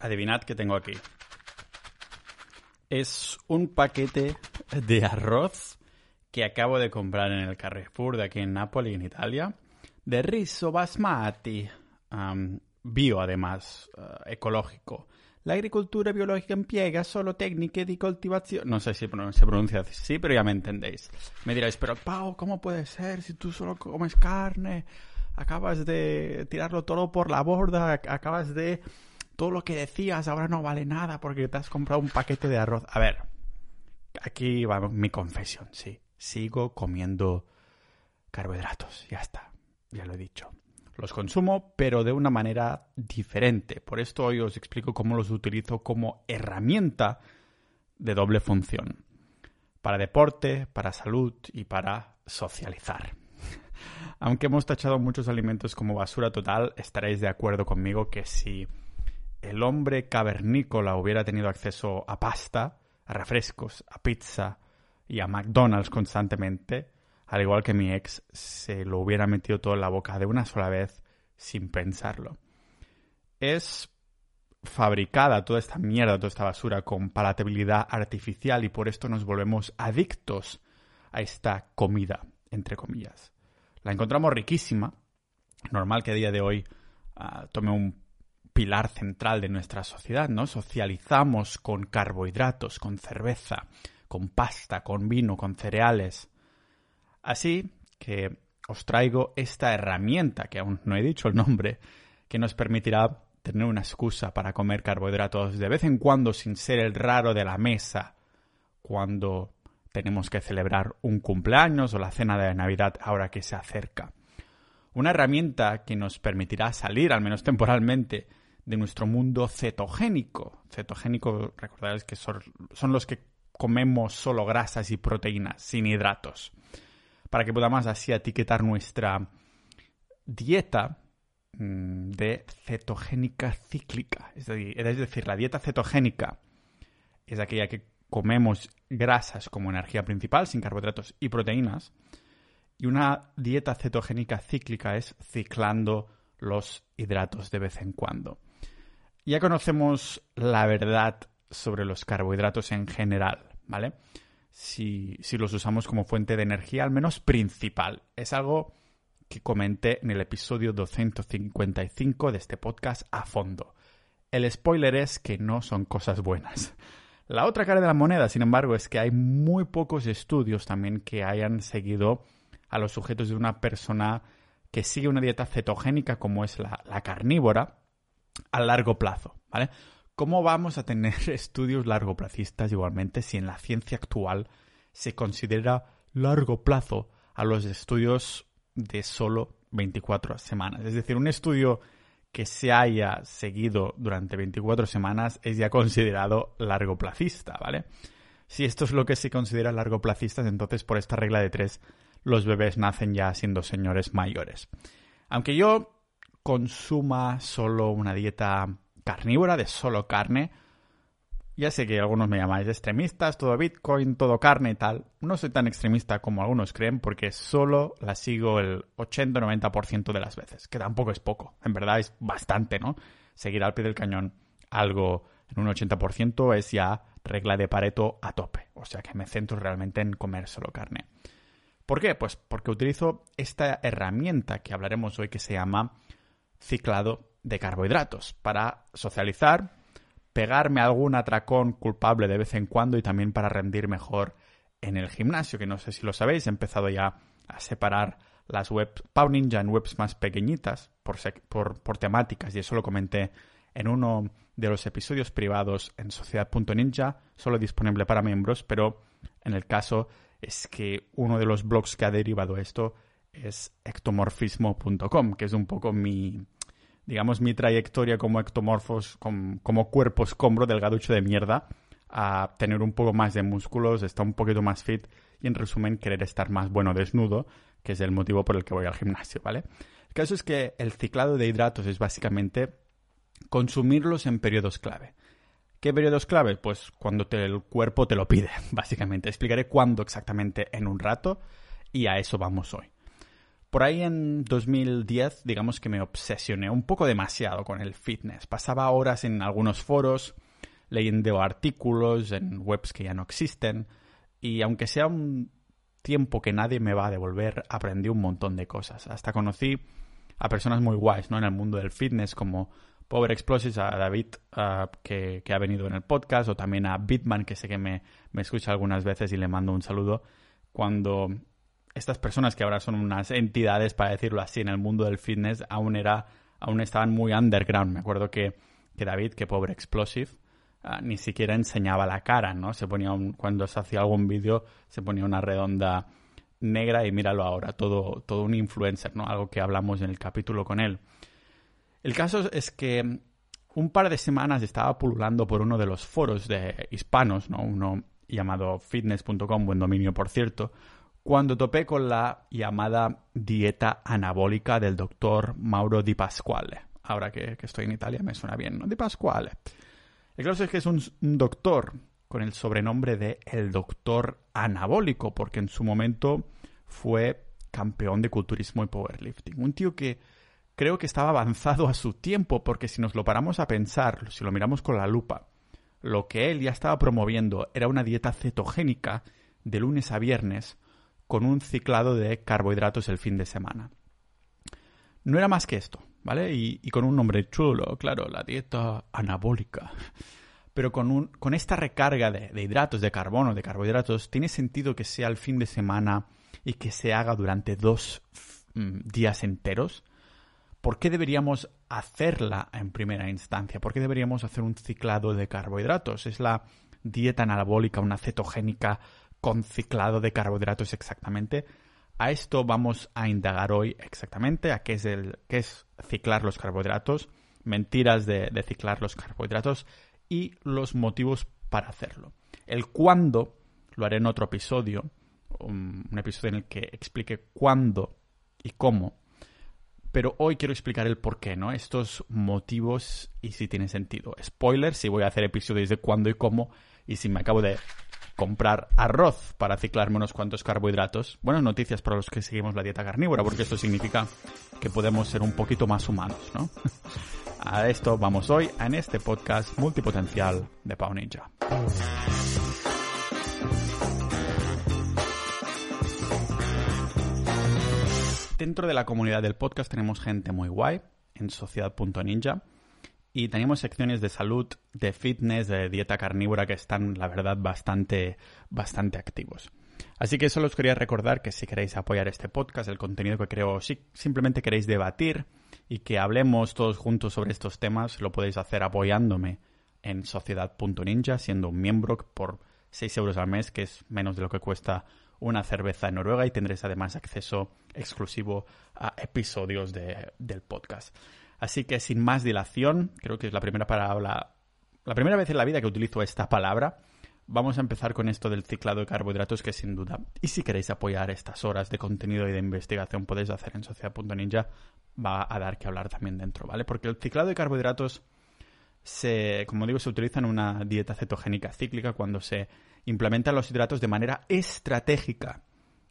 Adivinad qué tengo aquí. Es un paquete de arroz que acabo de comprar en el Carrefour de aquí en Nápoles, en Italia, de riso basmati, bio además, eh, ecológico. La agricultura biológica empiega solo técnicas de cultivación. No sé si se pronuncia así, pero ya me entendéis. Me diréis, pero Pau, ¿cómo puede ser si tú solo comes carne? Acabas de tirarlo todo por la borda, acabas de todo lo que decías ahora no vale nada porque te has comprado un paquete de arroz. A ver, aquí va mi confesión, sí. Sigo comiendo carbohidratos, ya está, ya lo he dicho. Los consumo, pero de una manera diferente. Por esto hoy os explico cómo los utilizo como herramienta de doble función. Para deporte, para salud y para socializar. Aunque hemos tachado muchos alimentos como basura total, estaréis de acuerdo conmigo que si el hombre cavernícola hubiera tenido acceso a pasta, a refrescos, a pizza y a McDonald's constantemente, al igual que mi ex, se lo hubiera metido todo en la boca de una sola vez sin pensarlo. Es fabricada toda esta mierda, toda esta basura con palatabilidad artificial y por esto nos volvemos adictos a esta comida, entre comillas. La encontramos riquísima, normal que a día de hoy ah, tome un pilar central de nuestra sociedad, ¿no? Socializamos con carbohidratos, con cerveza, con pasta, con vino, con cereales. Así que os traigo esta herramienta, que aún no he dicho el nombre, que nos permitirá tener una excusa para comer carbohidratos de vez en cuando sin ser el raro de la mesa, cuando tenemos que celebrar un cumpleaños o la cena de Navidad ahora que se acerca. Una herramienta que nos permitirá salir, al menos temporalmente, de nuestro mundo cetogénico. Cetogénico, recordaréis que son, los que comemos solo grasas y proteínas, sin hidratos. Para que podamos así etiquetar nuestra dieta mm, de cetogénica cíclica. Es decir, la dieta cetogénica es aquella que comemos grasas como energía principal, sin carbohidratos y proteínas. Y una dieta cetogénica cíclica es ciclando los hidratos de vez en cuando. Ya conocemos la verdad sobre los carbohidratos en general, ¿vale? Si, los usamos como fuente de energía, al menos principal. Es algo que comenté en el episodio 255 de este podcast a fondo. El spoiler es que no son cosas buenas. La otra cara de la moneda, sin embargo, es que hay muy pocos estudios también que hayan seguido a los sujetos de una persona que sigue una dieta cetogénica como es la, la carnívora a largo plazo, ¿vale? ¿Cómo vamos a tener estudios largoplacistas igualmente si en la ciencia actual se considera largo plazo a los estudios de solo 24 semanas? Es decir, un estudio que se haya seguido durante 24 semanas es ya considerado largoplacista, ¿vale? Si esto es lo que se considera largoplacistas, entonces por esta regla de tres los bebés nacen ya siendo señores mayores. Aunque yo consuma solo una dieta carnívora, de solo carne. Ya sé que algunos me llamáis extremistas, todo Bitcoin, todo carne y tal. No soy tan extremista como algunos creen porque solo la sigo el 80-90% de las veces, que tampoco es poco, en verdad es bastante, ¿no? Seguir al pie del cañón algo en un 80% es ya regla de Pareto a tope, o sea que me centro realmente en comer solo carne. ¿Por qué? Pues porque utilizo esta herramienta que hablaremos hoy que se llama ciclado de carbohidratos para socializar, pegarme algún atracón culpable de vez en cuando y también para rendir mejor en el gimnasio, que no sé si lo sabéis, he empezado ya a separar las webs Pau Ninja en webs más pequeñitas por, por, por temáticas y eso lo comenté en uno de los episodios privados en sociedad.ninja, solo disponible para miembros, pero en el caso es que uno de los blogs que ha derivado esto es ectomorfismo.com, que es un poco mi, digamos, mi trayectoria como ectomorfos, como, como cuerpo escombro delgaducho de mierda, a tener un poco más de músculos, estar un poquito más fit y en resumen querer estar más bueno desnudo, que es el motivo por el que voy al gimnasio, ¿vale? El caso es que el ciclado de hidratos es básicamente consumirlos en periodos clave. ¿Qué periodos clave? Pues cuando el cuerpo te lo pide, básicamente. Explicaré cuándo exactamente en un rato y a eso vamos hoy. Por ahí en 2010, digamos que me obsesioné un poco demasiado con el fitness. Pasaba horas en algunos foros, leyendo artículos en webs que ya no existen, y aunque sea un tiempo que nadie me va a devolver, aprendí un montón de cosas. Hasta conocí a personas muy guays, ¿no? En el mundo del fitness, como Power Explosives, a David, que, ha venido en el podcast, o también a Bitman, que sé que me, me escucha algunas veces y le mando un saludo. Cuando estas personas que ahora son unas entidades, para decirlo así, en el mundo del fitness, aún era, aún estaban muy underground. Me acuerdo que, que David, que pobre Explosive, ah, ni siquiera enseñaba la cara, ¿no? Se ponía cuando se hacía algún vídeo, se ponía una redonda negra y míralo ahora, todo, todo un influencer, ¿no? Algo que hablamos en el capítulo con él. El caso es que un par de semanas estaba pululando por uno de los foros de hispanos, ¿no? Uno llamado fitness.com, buen dominio por cierto, cuando topé con la llamada dieta anabólica del doctor Mauro Di Pasquale. Ahora que, estoy en Italia me suena bien, ¿no? Di Pasquale. El caso es que es un, doctor con el sobrenombre de el doctor anabólico, porque en su momento fue campeón de culturismo y powerlifting. Un tío que creo que estaba avanzado a su tiempo, porque si nos lo paramos a pensar, si lo miramos con la lupa, lo que él ya estaba promoviendo era una dieta cetogénica de lunes a viernes, con un ciclado de carbohidratos el fin de semana. No era más que esto, ¿vale? Y, con un nombre chulo, claro, la dieta anabólica. Pero con, un, con esta recarga de, hidratos, de carbono, de carbohidratos, tiene sentido que sea el fin de semana y que se haga durante dos mm, días enteros. ¿Por qué deberíamos hacerla en primera instancia? ¿Por qué deberíamos hacer un ciclado de carbohidratos? Es la dieta anabólica, una cetogénica con ciclado de carbohidratos exactamente. A esto vamos a indagar hoy exactamente, a qué es, el, qué es ciclar los carbohidratos, mentiras de, ciclar los carbohidratos y los motivos para hacerlo. El cuándo lo haré en otro episodio, un, un episodio en el que explique cuándo y cómo. Pero hoy quiero explicar el por qué, ¿no? Estos motivos y si tiene sentido. Spoiler, si voy a hacer episodios de cuándo y cómo y si me acabo de comprar arroz para ciclarme unos cuantos carbohidratos. Buenas noticias para los que seguimos la dieta carnívora, porque esto significa que podemos ser un poquito más humanos, ¿no? A esto vamos hoy en este podcast multipotencial de Pau Ninja. Dentro de la comunidad del podcast tenemos gente muy guay en sociedad.ninja y tenemos secciones de salud, de fitness, de dieta carnívora que están, la verdad, bastante, bastante activos. Así que solo os quería recordar que si queréis apoyar este podcast, el contenido que creo, si simplemente queréis debatir y que hablemos todos juntos sobre estos temas, lo podéis hacer apoyándome en sociedad.ninja, siendo un miembro por 6 euros al mes, que es menos de lo que cuesta una cerveza en Noruega y tendréis además acceso exclusivo a episodios del podcast. Así que sin más dilación, creo que es la primera palabra, la primera vez en la vida que utilizo esta palabra. Vamos a empezar con esto del ciclado de carbohidratos que sin duda, y si queréis apoyar estas horas de contenido y de investigación podéis hacer en sociedad.ninja, va a dar que hablar también dentro, ¿vale? Porque el ciclado de carbohidratos se, como digo, se utiliza en una dieta cetogénica cíclica cuando se implementan los hidratos de manera estratégica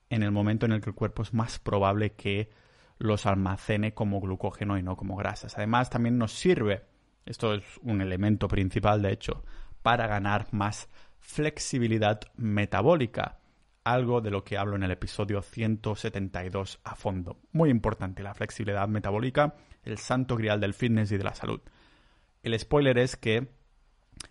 en el momento en el que el cuerpo es más probable que los almacene como glucógeno y no como grasas. Además, también nos sirve, esto es un elemento principal de hecho, para ganar más flexibilidad metabólica, algo de lo que hablo en el episodio 172 a fondo. Muy importante la flexibilidad metabólica, el santo grial del fitness y de la salud. El spoiler es que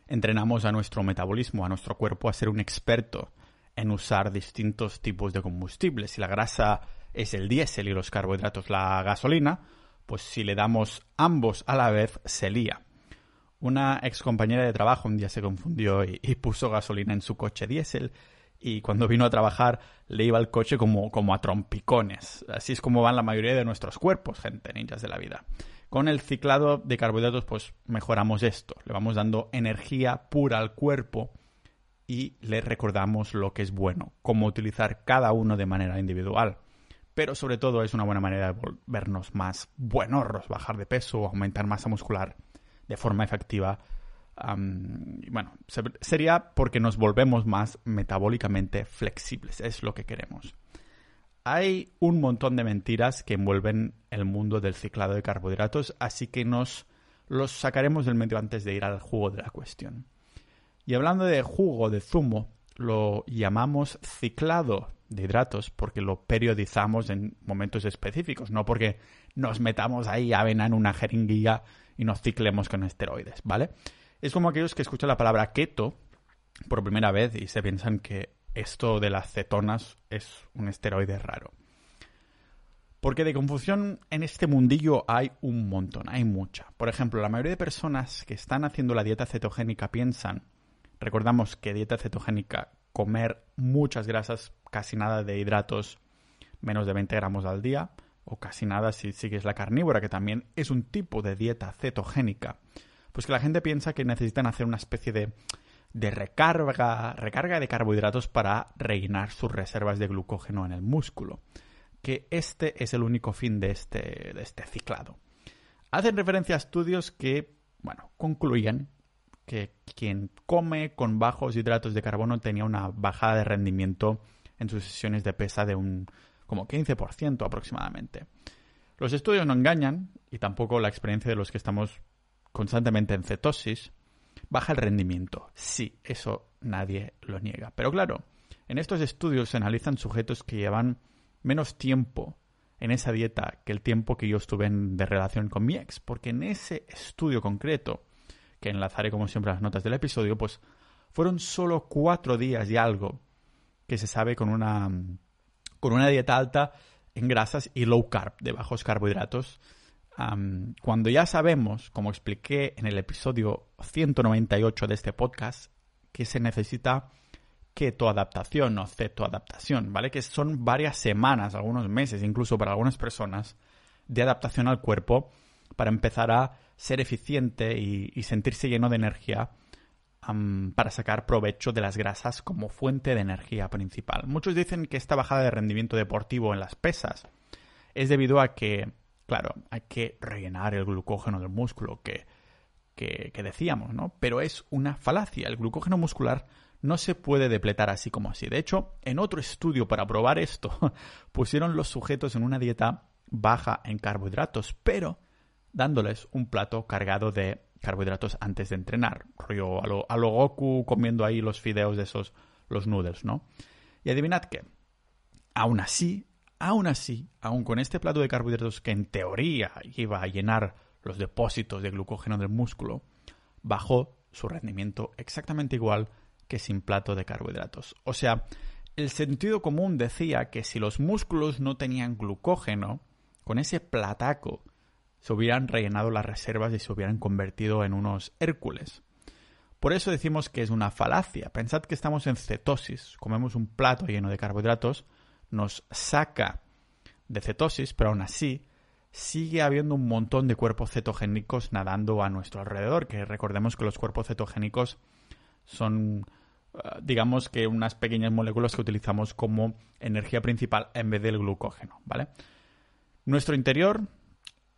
entrenamos a nuestro metabolismo, a nuestro cuerpo a ser un experto en usar distintos tipos de combustibles. Si la grasa es el diésel y los carbohidratos la gasolina, pues si le damos ambos a la vez se lía. Una ex compañera de trabajo un día se confundió y, puso gasolina en su coche diésel y cuando vino a trabajar le iba el coche como, como a trompicones. Así es como van la mayoría de nuestros cuerpos, gente, ninjas de la vida. Con el ciclado de carbohidratos pues mejoramos esto, le vamos dando energía pura al cuerpo y le recordamos lo que es bueno, cómo utilizar cada uno de manera individual pero sobre todo es una buena manera de volvernos más buenorros, bajar de peso, aumentar masa muscular de forma efectiva. bueno, sería porque nos volvemos más metabólicamente flexibles, es lo que queremos. hay un montón de mentiras que envuelven el mundo del ciclado de carbohidratos, así que nos los sacaremos del medio antes de ir al jugo de la cuestión. Y hablando de jugo, de zumo, lo llamamos ciclado de hidratos porque lo periodizamos en momentos específicos, no porque nos metamos ahí avena en una jeringuilla y nos ciclemos con esteroides, ¿vale? Es como aquellos que escuchan la palabra keto por primera vez y se piensan que esto de las cetonas es un esteroide raro. Porque de confusión en este mundillo hay un montón, hay mucha. Por ejemplo, la mayoría de personas que están haciendo la dieta cetogénica piensan, recordamos que dieta cetogénica, comer muchas grasas, casi nada de hidratos, menos de 20 gramos al día, o casi nada si sigues la carnívora, que también es un tipo de dieta cetogénica. Pues que la gente piensa que necesitan hacer una especie de de recarga, recarga de carbohidratos para rellenar sus reservas de glucógeno en el músculo. Que este es el único fin de este, de este ciclado. Hacen referencia a estudios que, bueno, concluían que quien come con bajos hidratos de carbono tenía una bajada de rendimiento en sus sesiones de pesa de un como 15% aproximadamente. Los estudios no engañan y tampoco la experiencia de los que estamos constantemente en cetosis Baja el rendimiento. Sí, eso nadie lo niega. Pero claro, en estos estudios se analizan sujetos que llevan menos tiempo en esa dieta que el tiempo que yo estuve en, de relación con mi ex. Porque en ese estudio concreto, que enlazaré como siempre las notas del episodio, pues fueron solo cuatro días y algo que se sabe con una, con una dieta alta en grasas y low carb, de bajos carbohidratos, cuando ya sabemos, como expliqué en el episodio 198 de este podcast, que se necesita ketoadaptación o cetoadaptación, ¿vale? Que son varias semanas, algunos meses, incluso para algunas personas, de adaptación al cuerpo para empezar a ser eficiente y, sentirse lleno de energía para sacar provecho de las grasas como fuente de energía principal. Muchos dicen que esta bajada de rendimiento deportivo en las pesas es debido a que Claro, hay que rellenar el glucógeno del músculo que, que, decíamos, ¿no? Pero es una falacia. El glucógeno muscular no se puede depletar así como así. De hecho, en otro estudio para probar esto, pusieron los sujetos en una dieta baja en carbohidratos, pero dándoles un plato cargado de carbohidratos antes de entrenar. Rollo a lo, a lo Goku comiendo ahí los fideos de esos, los noodles, ¿no? Y adivinad qué. Aún así, Aún así, aún con este plato de carbohidratos que en teoría iba a llenar los depósitos de glucógeno del músculo, bajó su rendimiento exactamente igual que sin plato de carbohidratos. O sea, el sentido común decía que si los músculos no tenían glucógeno, con ese plataco se hubieran rellenado las reservas y se hubieran convertido en unos Hércules. Por eso decimos que es una falacia. Pensad que estamos en cetosis, comemos un plato lleno de carbohidratos, nos saca de cetosis, pero aún así sigue habiendo un montón de cuerpos cetogénicos nadando a nuestro alrededor, que recordemos que los cuerpos cetogénicos son eh, digamos que unas pequeñas moléculas que utilizamos como energía principal en vez del glucógeno, ¿vale? Nuestro interior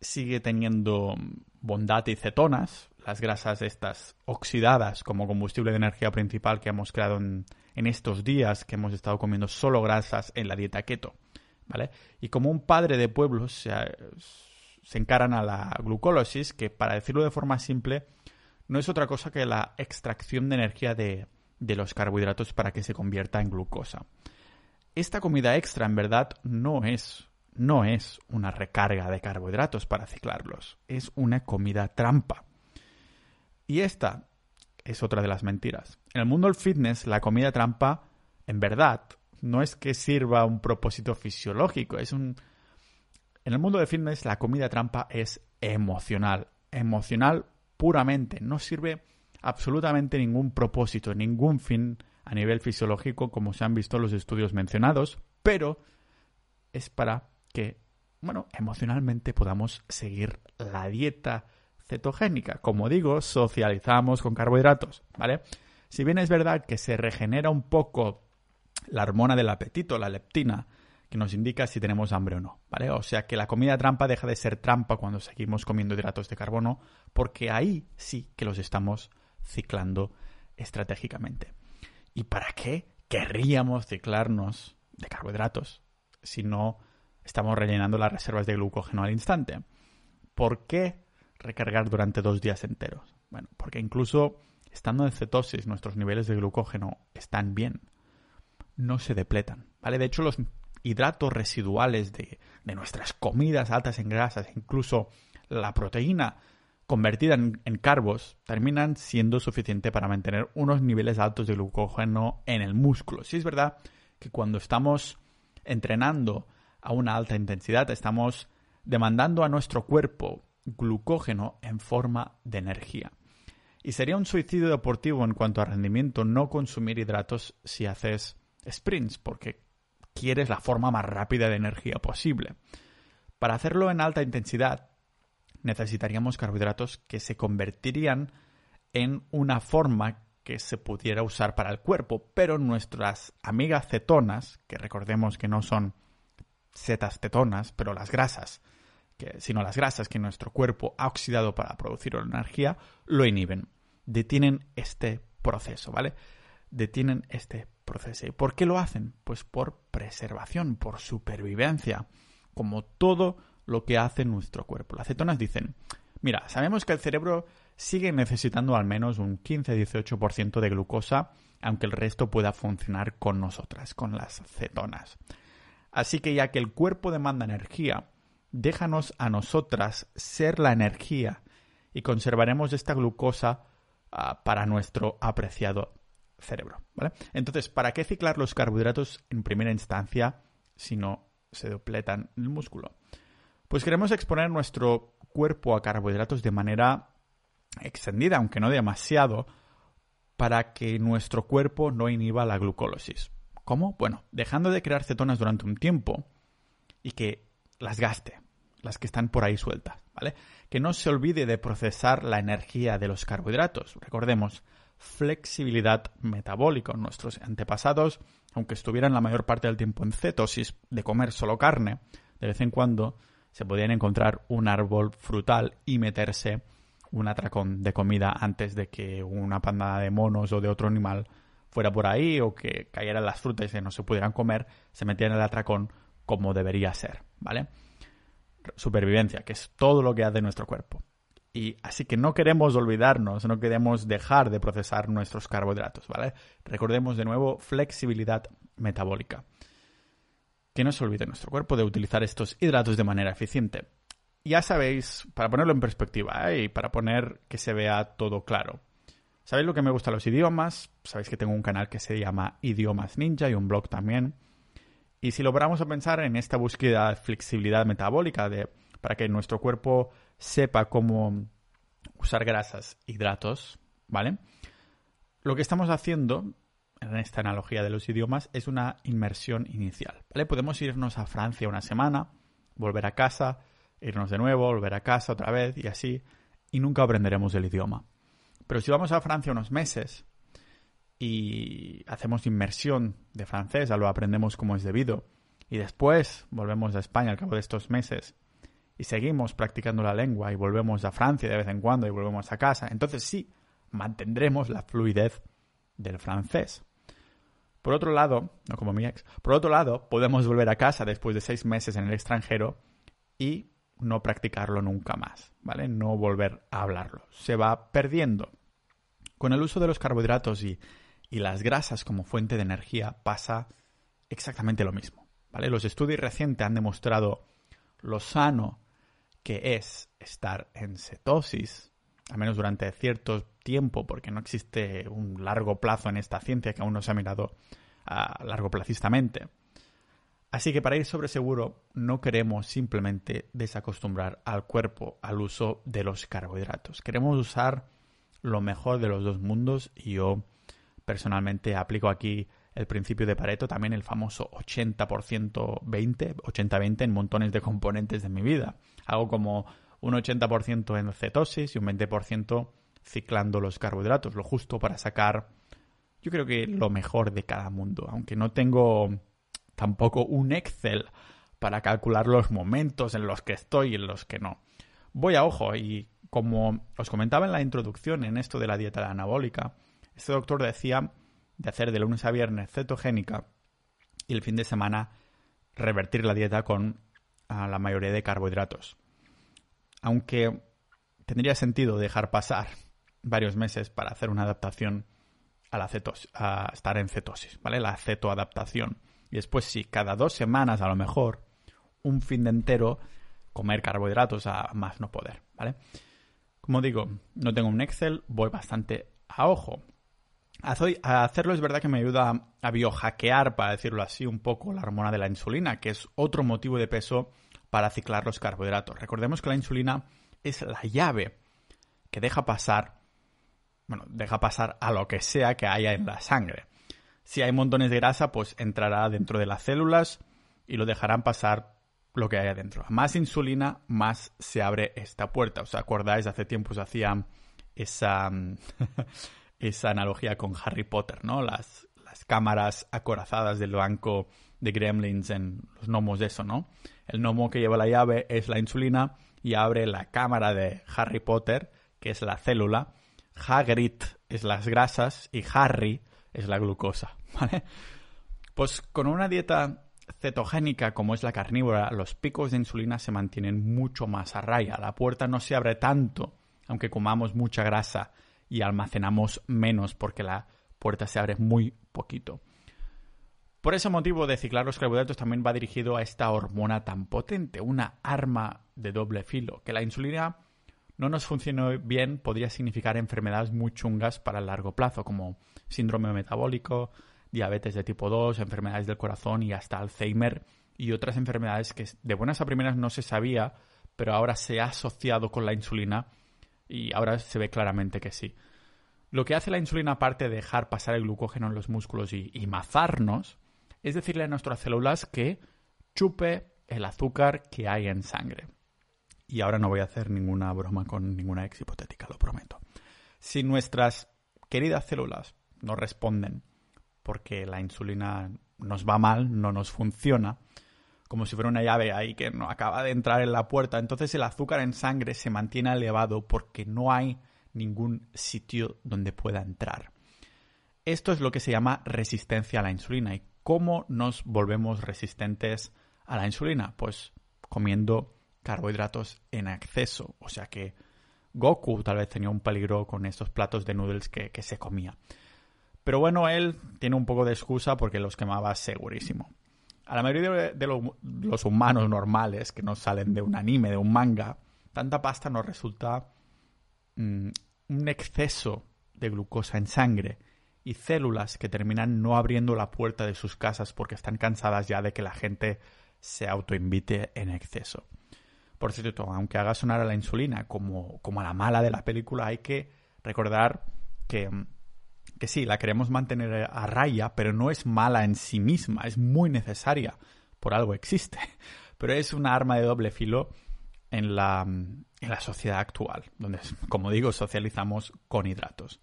sigue teniendo bondad y cetonas, las grasas estas oxidadas como combustible de energía principal que hemos creado en, estos días que hemos estado comiendo solo grasas en la dieta keto, ¿vale? Y como un padre de pueblos se, se encaran a la glucólisis, que para decirlo de forma simple, no es otra cosa que la extracción de energía de, de los carbohidratos para que se convierta en glucosa. Esta comida extra en verdad no es no es una recarga de carbohidratos para ciclarlos, es una comida trampa. Y esta es otra de las mentiras. En el mundo del fitness, la comida trampa, en verdad, no es que sirva un propósito fisiológico, es un... En el mundo del fitness, la comida trampa es emocional, emocional puramente, no sirve absolutamente ningún propósito, ningún fin a nivel fisiológico, como se han visto los estudios mencionados, pero es para que, bueno, emocionalmente podamos seguir la dieta cetogénica. Como digo, socializamos con carbohidratos, ¿vale? Si bien es verdad que se regenera un poco la hormona del apetito, la leptina, que nos indica si tenemos hambre o no, ¿vale? O sea que la comida trampa deja de ser trampa cuando seguimos comiendo hidratos de carbono, porque ahí sí que los estamos ciclando estratégicamente. ¿Y para qué querríamos ciclarnos de carbohidratos si no estamos rellenando las reservas de glucógeno al instante. ¿Por qué recargar durante dos días enteros? Bueno, porque incluso estando en cetosis nuestros niveles de glucógeno están bien, no se depletan, ¿vale? De hecho, los hidratos residuales de, nuestras comidas altas en grasas, incluso la proteína convertida en, en, carbos, terminan siendo suficiente para mantener unos niveles altos de glucógeno en el músculo. Sí es verdad que cuando estamos entrenando a una alta intensidad, estamos demandando a nuestro cuerpo glucógeno en forma de energía. Y sería un suicidio deportivo en cuanto a rendimiento no consumir hidratos si haces sprints, porque quieres la forma más rápida de energía posible. Para hacerlo en alta intensidad, necesitaríamos carbohidratos que se convertirían en una forma que se pudiera usar para el cuerpo, pero nuestras amigas cetonas, que recordemos que no son setas cetonas, pero las grasas, que, sino las grasas que nuestro cuerpo ha oxidado para producir energía, lo inhiben. Detienen este proceso, ¿vale? Detienen este proceso. ¿Y por qué lo hacen? Pues por preservación, por supervivencia, como todo lo que hace nuestro cuerpo. Las cetonas dicen, mira, sabemos que el cerebro sigue necesitando al menos un 15-18% de glucosa, aunque el resto pueda funcionar con nosotras, con las cetonas. Así que ya que el cuerpo demanda energía, déjanos a nosotras ser la energía y conservaremos esta glucosa uh, para nuestro apreciado cerebro. ¿vale? Entonces, ¿para qué ciclar los carbohidratos en primera instancia si no se depletan el músculo? Pues queremos exponer nuestro cuerpo a carbohidratos de manera extendida, aunque no demasiado, para que nuestro cuerpo no inhiba la glucólisis. ¿Cómo? Bueno, dejando de crear cetonas durante un tiempo y que las gaste, las que están por ahí sueltas, ¿vale? Que no se olvide de procesar la energía de los carbohidratos. Recordemos, flexibilidad metabólica. Nuestros antepasados, aunque estuvieran la mayor parte del tiempo en cetosis de comer solo carne, de vez en cuando se podían encontrar un árbol frutal y meterse un atracón de comida antes de que una pandada de monos o de otro animal fuera por ahí o que cayeran las frutas y no se pudieran comer, se metían en el atracón como debería ser, ¿vale? Supervivencia, que es todo lo que hace nuestro cuerpo. Y así que no queremos olvidarnos, no queremos dejar de procesar nuestros carbohidratos, ¿vale? Recordemos de nuevo flexibilidad metabólica. Que no se olvide nuestro cuerpo de utilizar estos hidratos de manera eficiente. Ya sabéis, para ponerlo en perspectiva ¿eh? y para poner que se vea todo claro, ¿Sabéis lo que me gustan los idiomas? Sabéis que tengo un canal que se llama Idiomas Ninja y un blog también. Y si logramos a pensar en esta búsqueda de flexibilidad metabólica de, para que nuestro cuerpo sepa cómo usar grasas, hidratos, ¿vale? Lo que estamos haciendo en esta analogía de los idiomas es una inmersión inicial, ¿vale? Podemos irnos a Francia una semana, volver a casa, irnos de nuevo, volver a casa otra vez y así, y nunca aprenderemos el idioma. Pero si vamos a Francia unos meses y hacemos inmersión de francés, lo aprendemos como es debido, y después volvemos a España al cabo de estos meses y seguimos practicando la lengua y volvemos a Francia de vez en cuando y volvemos a casa, entonces sí, mantendremos la fluidez del francés. Por otro lado, no como mi ex, por otro lado, podemos volver a casa después de seis meses en el extranjero y no practicarlo nunca más, ¿vale? No volver a hablarlo. Se va perdiendo. Con el uso de los carbohidratos y, las grasas como fuente de energía pasa exactamente lo mismo. ¿vale? Los estudios recientes han demostrado lo sano que es estar en cetosis, al menos durante cierto tiempo, porque no existe un largo plazo en esta ciencia que aún no se ha mirado a largo placistamente. Así que para ir sobre seguro, no queremos simplemente desacostumbrar al cuerpo al uso de los carbohidratos. Queremos usar lo mejor de los dos mundos y yo personalmente aplico aquí el principio de Pareto, también el famoso 80% 20, 80-20 en montones de componentes de mi vida. Hago como un 80% en cetosis y un 20% ciclando los carbohidratos, lo justo para sacar, yo creo que lo mejor de cada mundo, aunque no tengo tampoco un Excel para calcular los momentos en los que estoy y en los que no. Voy a ojo y como os comentaba en la introducción en esto de la dieta anabólica, este doctor decía de hacer de lunes a viernes cetogénica y el fin de semana revertir la dieta con la mayoría de carbohidratos. Aunque tendría sentido dejar pasar varios meses para hacer una adaptación a, la a estar en cetosis, ¿vale? La cetoadaptación. Y después sí, cada dos semanas a lo mejor, un fin de entero, comer carbohidratos a más no poder, ¿vale? Como digo, no tengo un Excel, voy bastante a ojo. A hacerlo es verdad que me ayuda a biohackear, para decirlo así, un poco la hormona de la insulina, que es otro motivo de peso para ciclar los carbohidratos. Recordemos que la insulina es la llave que deja pasar, bueno, deja pasar a lo que sea que haya en la sangre. Si hay montones de grasa, pues entrará dentro de las células y lo dejarán pasar lo que haya dentro. más insulina, más se abre esta puerta. ¿Os acordáis? Hace tiempo se hacía esa, esa analogía con Harry Potter, ¿no? Las, las cámaras acorazadas del banco de Gremlins en los gnomos de eso, ¿no? El gnomo que lleva la llave es la insulina y abre la cámara de Harry Potter, que es la célula. Hagrid es las grasas y Harry es la glucosa, ¿vale? Pues con una dieta cetogénica como es la carnívora, los picos de insulina se mantienen mucho más a raya. La puerta no se abre tanto, aunque comamos mucha grasa y almacenamos menos porque la puerta se abre muy poquito. Por ese motivo de ciclar los carbohidratos también va dirigido a esta hormona tan potente, una arma de doble filo, que la insulina no nos funcione bien podría significar enfermedades muy chungas para el largo plazo, como síndrome metabólico, diabetes de tipo 2, enfermedades del corazón y hasta Alzheimer y otras enfermedades que de buenas a primeras no se sabía, pero ahora se ha asociado con la insulina y ahora se ve claramente que sí. Lo que hace la insulina, aparte de dejar pasar el glucógeno en los músculos y, mazarnos, es decirle a nuestras células que chupe el azúcar que hay en sangre. Y ahora no voy a hacer ninguna broma con ninguna ex hipotética, lo prometo. Si nuestras queridas células no responden porque la insulina nos va mal, no nos funciona, como si fuera una llave ahí que no acaba de entrar en la puerta. Entonces el azúcar en sangre se mantiene elevado porque no hay ningún sitio donde pueda entrar. Esto es lo que se llama resistencia a la insulina. ¿Y cómo nos volvemos resistentes a la insulina? Pues comiendo carbohidratos en exceso. O sea que Goku tal vez tenía un peligro con estos platos de noodles que, que se comía. Pero bueno, él tiene un poco de excusa porque los quemaba segurísimo a la mayoría de, los humanos normales que no salen de un anime, de un manga, tanta pasta nos resulta mm, un exceso de glucosa en sangre y células que terminan no abriendo la puerta de sus casas porque están cansadas ya de que la gente se autoinvite en exceso. Por cierto, aunque haga sonar a la insulina como, como a la mala de la película, hay que recordar que mm, que sí, la queremos mantener a raya, pero no es mala en sí misma, es muy necesaria, por algo existe, pero es una arma de doble filo en la, en la sociedad actual, donde, como digo, socializamos con hidratos.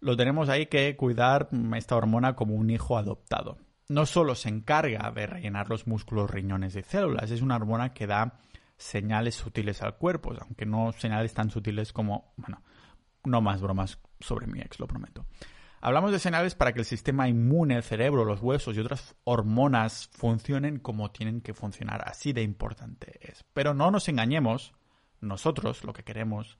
Lo tenemos ahí que cuidar esta hormona como un hijo adoptado. No solo se encarga de rellenar los músculos, riñones y células, es una hormona que da señales sutiles al cuerpo, aunque no señales tan sutiles como, bueno, no más bromas sobre mi ex, lo prometo. Hablamos de señales para que el sistema inmune, el cerebro, los huesos y otras hormonas funcionen como tienen que funcionar. Así de importante es. Pero no nos engañemos, nosotros lo que queremos,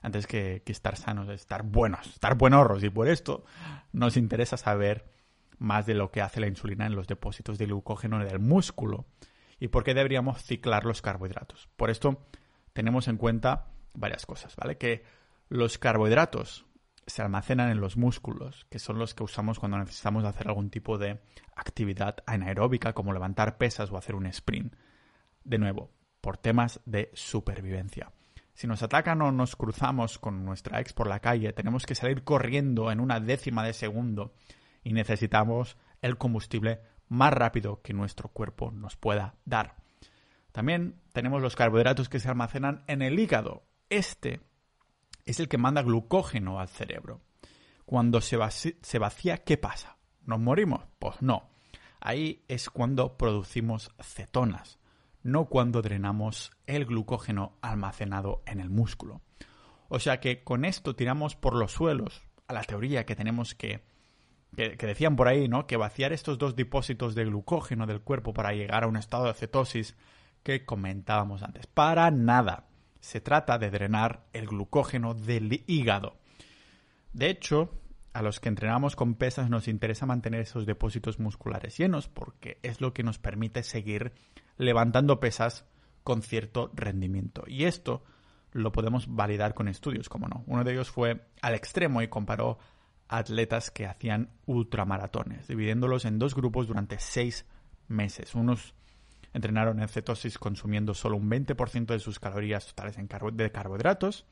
antes que, estar sanos, es estar buenos, estar buenorros. Y por esto nos interesa saber más de lo que hace la insulina en los depósitos de glucógeno del músculo y por qué deberíamos ciclar los carbohidratos. Por esto tenemos en cuenta varias cosas, ¿vale? Que los carbohidratos se almacenan en los músculos, que son los que usamos cuando necesitamos hacer algún tipo de actividad anaeróbica, como levantar pesas o hacer un sprint. De nuevo, por temas de supervivencia. Si nos atacan o nos cruzamos con nuestra ex por la calle, tenemos que salir corriendo en una décima de segundo y necesitamos el combustible más rápido que nuestro cuerpo nos pueda dar. También tenemos los carbohidratos que se almacenan en el hígado. Este es el que manda glucógeno al cerebro. Cuando se, vacía, ¿qué pasa? ¿Nos morimos? Pues no. Ahí es cuando producimos cetonas, no cuando drenamos el glucógeno almacenado en el músculo. O sea que con esto tiramos por los suelos a la teoría que tenemos que que, decían por ahí, ¿no? Que vaciar estos dos depósitos de glucógeno del cuerpo para llegar a un estado de cetosis que comentábamos antes. Para nada. Se trata de drenar el glucógeno del hígado. De hecho, a los que entrenamos con pesas nos interesa mantener esos depósitos musculares llenos porque es lo que nos permite seguir levantando pesas con cierto rendimiento. Y esto lo podemos validar con estudios, como no. Uno de ellos fue al extremo y comparó atletas que hacían ultramaratones, dividiéndolos en dos grupos durante seis meses. Unos entrenaron en cetosis consumiendo solo un 20% de sus calorías totales de carbohidratos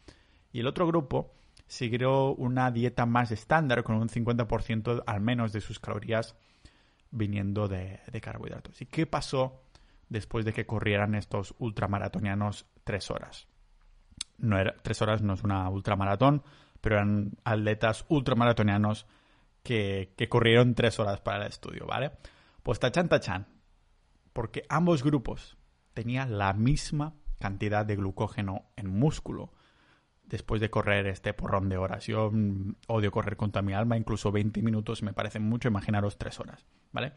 y el otro grupo siguió una dieta más estándar con un 50% al menos de sus calorías viniendo de, de, carbohidratos. ¿Y qué pasó después de que corrieran estos ultramaratonianos tres horas? No era, tres horas no es una ultramaratón, pero eran atletas ultramaratonianos que, que corrieron tres horas para el estudio, ¿vale? Pues tachan, tachan, porque ambos grupos tenían la misma cantidad de glucógeno en músculo después de correr este porrón de horas. Yo odio correr contra mi alma, incluso 20 minutos me parecen mucho, imaginaros 3 horas, ¿vale?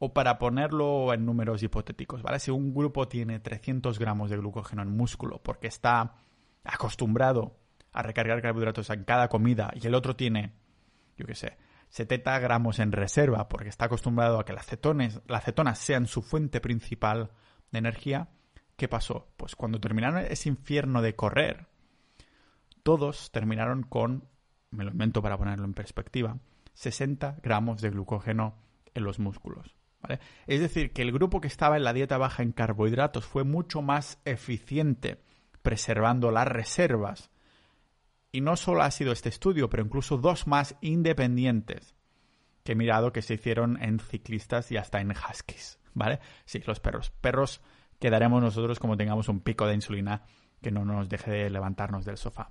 O para ponerlo en números hipotéticos, ¿vale? Si un grupo tiene 300 gramos de glucógeno en músculo porque está acostumbrado a recargar carbohidratos en cada comida y el otro tiene, yo qué sé, 70 gramos en reserva porque está acostumbrado a que las, cetones, las cetonas sean su fuente principal de energía, ¿qué pasó? Pues cuando terminaron ese infierno de correr, todos terminaron con, me lo invento para ponerlo en perspectiva, 60 gramos de glucógeno en los músculos. Es decir, que el grupo que estaba en la dieta baja en carbohidratos fue mucho más eficiente preservando las reservas. Y no solo ha sido este estudio, pero incluso dos más independientes que he mirado que se hicieron en ciclistas y hasta en huskies, ¿vale? Sí, los perros. Perros quedaremos nosotros como tengamos un pico de insulina que no nos deje de levantarnos del sofá.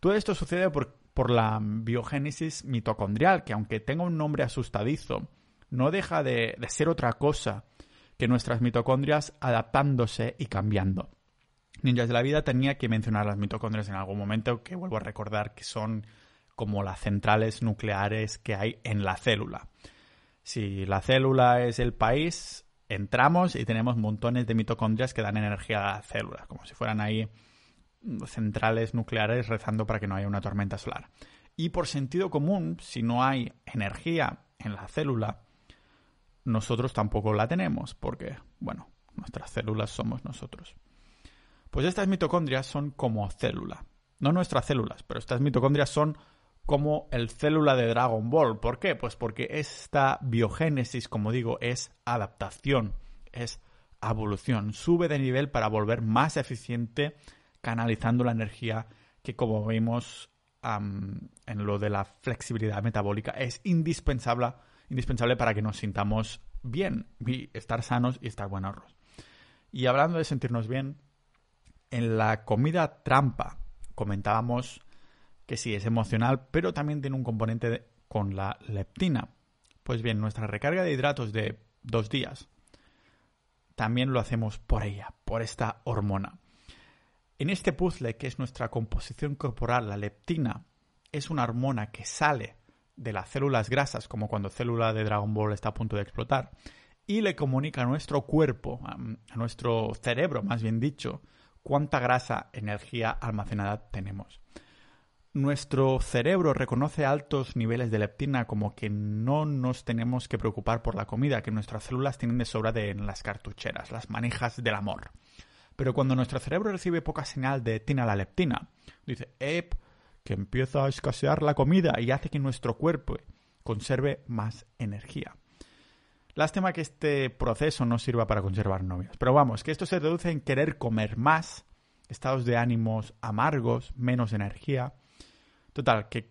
Todo esto sucede por, por la biogénesis mitocondrial, que aunque tenga un nombre asustadizo, no deja de, de ser otra cosa que nuestras mitocondrias adaptándose y cambiando. Ninjas de la vida tenía que mencionar las mitocondrias en algún momento, que vuelvo a recordar que son como las centrales nucleares que hay en la célula. Si la célula es el país, entramos y tenemos montones de mitocondrias que dan energía a la célula, como si fueran ahí centrales nucleares rezando para que no haya una tormenta solar. Y por sentido común, si no hay energía en la célula, nosotros tampoco la tenemos, porque, bueno, nuestras células somos nosotros. Pues estas mitocondrias son como célula. No nuestras células, pero estas mitocondrias son como el célula de Dragon Ball. ¿Por qué? Pues porque esta biogénesis, como digo, es adaptación, es evolución. Sube de nivel para volver más eficiente canalizando la energía que, como vimos en lo de la flexibilidad metabólica, es indispensable, indispensable para que nos sintamos bien y estar sanos y estar buenos. Y hablando de sentirnos bien, en la comida trampa comentábamos que sí es emocional, pero también tiene un componente con la leptina. Pues bien, nuestra recarga de hidratos de dos días también lo hacemos por ella, por esta hormona. En este puzzle, que es nuestra composición corporal, la leptina es una hormona que sale de las células grasas, como cuando célula de Dragon Ball está a punto de explotar, y le comunica a nuestro cuerpo, a nuestro cerebro más bien dicho, cuánta grasa, energía almacenada tenemos nuestro cerebro reconoce altos niveles de leptina como que no nos tenemos que preocupar por la comida, que nuestras células tienen de sobra de, en las cartucheras, las manejas del amor. Pero cuando nuestro cerebro recibe poca señal de la leptina, dice, ¡ep! que empieza a escasear la comida y hace que nuestro cuerpo conserve más energía. Lástima que este proceso no sirva para conservar novios. Pero vamos, que esto se reduce en querer comer más, estados de ánimos amargos, menos energía, Total, que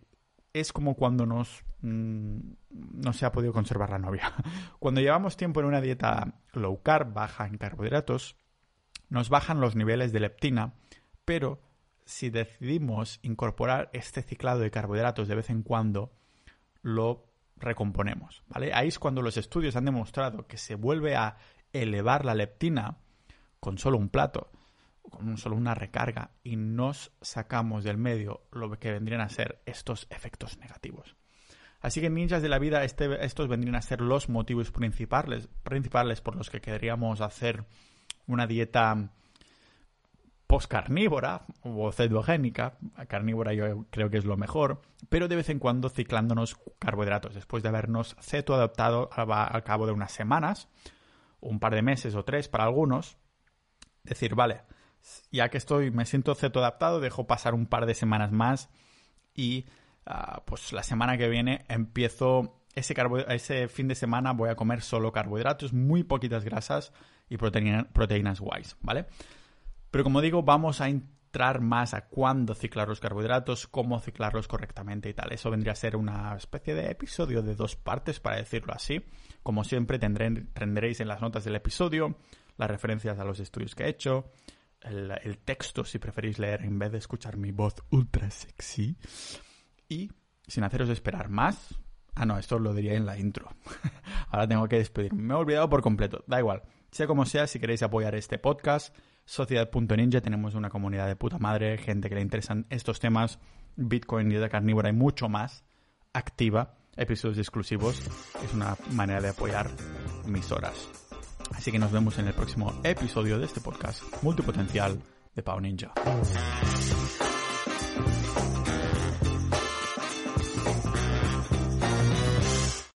es como cuando nos mm, no se ha podido conservar la novia. Cuando llevamos tiempo en una dieta low carb, baja en carbohidratos, nos bajan los niveles de leptina, pero si decidimos incorporar este ciclado de carbohidratos de vez en cuando, lo recomponemos, ¿vale? Ahí es cuando los estudios han demostrado que se vuelve a elevar la leptina con solo un plato con solo una recarga y nos sacamos del medio lo que vendrían a ser estos efectos negativos. Así que ninjas de la vida, este, estos vendrían a ser los motivos principales, principales por los que querríamos hacer una dieta post-carnívora o cetogénica. Carnívora yo creo que es lo mejor, pero de vez en cuando ciclándonos carbohidratos. Después de habernos ceto adaptado al cabo de unas semanas, un par de meses o tres para algunos, decir, vale, ya que estoy, me siento ceto adaptado, dejo pasar un par de semanas más y ah, pues la semana que viene empiezo ese, ese fin de semana voy a comer solo carbohidratos, muy poquitas grasas y proteínas guays, ¿vale? Pero como digo, vamos a entrar más a cuándo ciclar los carbohidratos, cómo ciclarlos correctamente y tal. Eso vendría a ser una especie de episodio de dos partes, para decirlo así. Como siempre, tendréis en las notas del episodio las referencias a los estudios que he hecho, el, texto si preferís leer en vez de escuchar mi voz ultra sexy. Y sin haceros esperar más. Ah, no, esto lo diría en la intro. Ahora tengo que despedirme. Me he olvidado por completo. Da igual. Sea como sea, si queréis apoyar este podcast, Sociedad.ninja, tenemos una comunidad de puta madre, gente que le interesan estos temas, Bitcoin, dieta carnívora y mucho más, activa, episodios exclusivos. Es una manera de apoyar mis horas. Así que nos vemos en el próximo episodio de este podcast multipotencial de Pau Ninja.